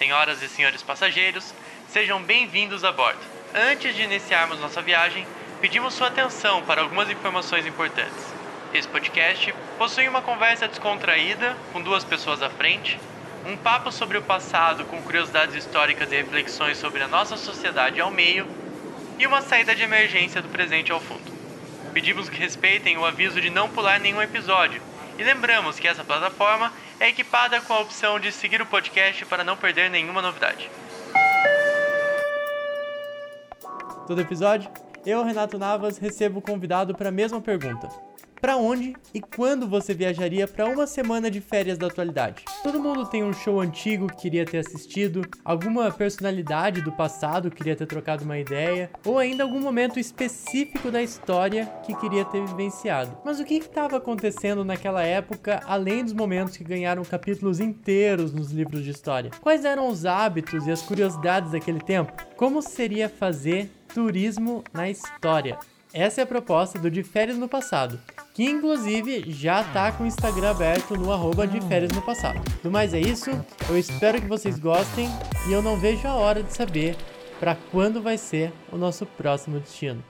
Senhoras e senhores passageiros, sejam bem-vindos a bordo. Antes de iniciarmos nossa viagem, pedimos sua atenção para algumas informações importantes. Esse podcast possui uma conversa descontraída, com duas pessoas à frente, um papo sobre o passado com curiosidades históricas e reflexões sobre a nossa sociedade ao meio, e uma saída de emergência do presente ao fundo. Pedimos que respeitem o aviso de não pular nenhum episódio, e lembramos que essa plataforma é equipada com a opção de seguir o podcast para não perder nenhuma novidade. Todo episódio, eu, Renato Navas, recebo o convidado para a mesma pergunta: para onde e quando você viajaria para uma semana de férias da atualidade? Todo mundo tem um show antigo que queria ter assistido, alguma personalidade do passado que queria ter trocado uma ideia, ou ainda algum momento específico da história que queria ter vivenciado. Mas o que estava acontecendo naquela época, além dos momentos que ganharam capítulos inteiros nos livros de história? Quais eram os hábitos e as curiosidades daquele tempo? Como seria fazer turismo na história? Essa é a proposta do De Férias no Passado, que inclusive já tá com o Instagram aberto no arroba de férias no passado. Do mais é isso, eu espero que vocês gostem e eu não vejo a hora de saber para quando vai ser o nosso próximo destino.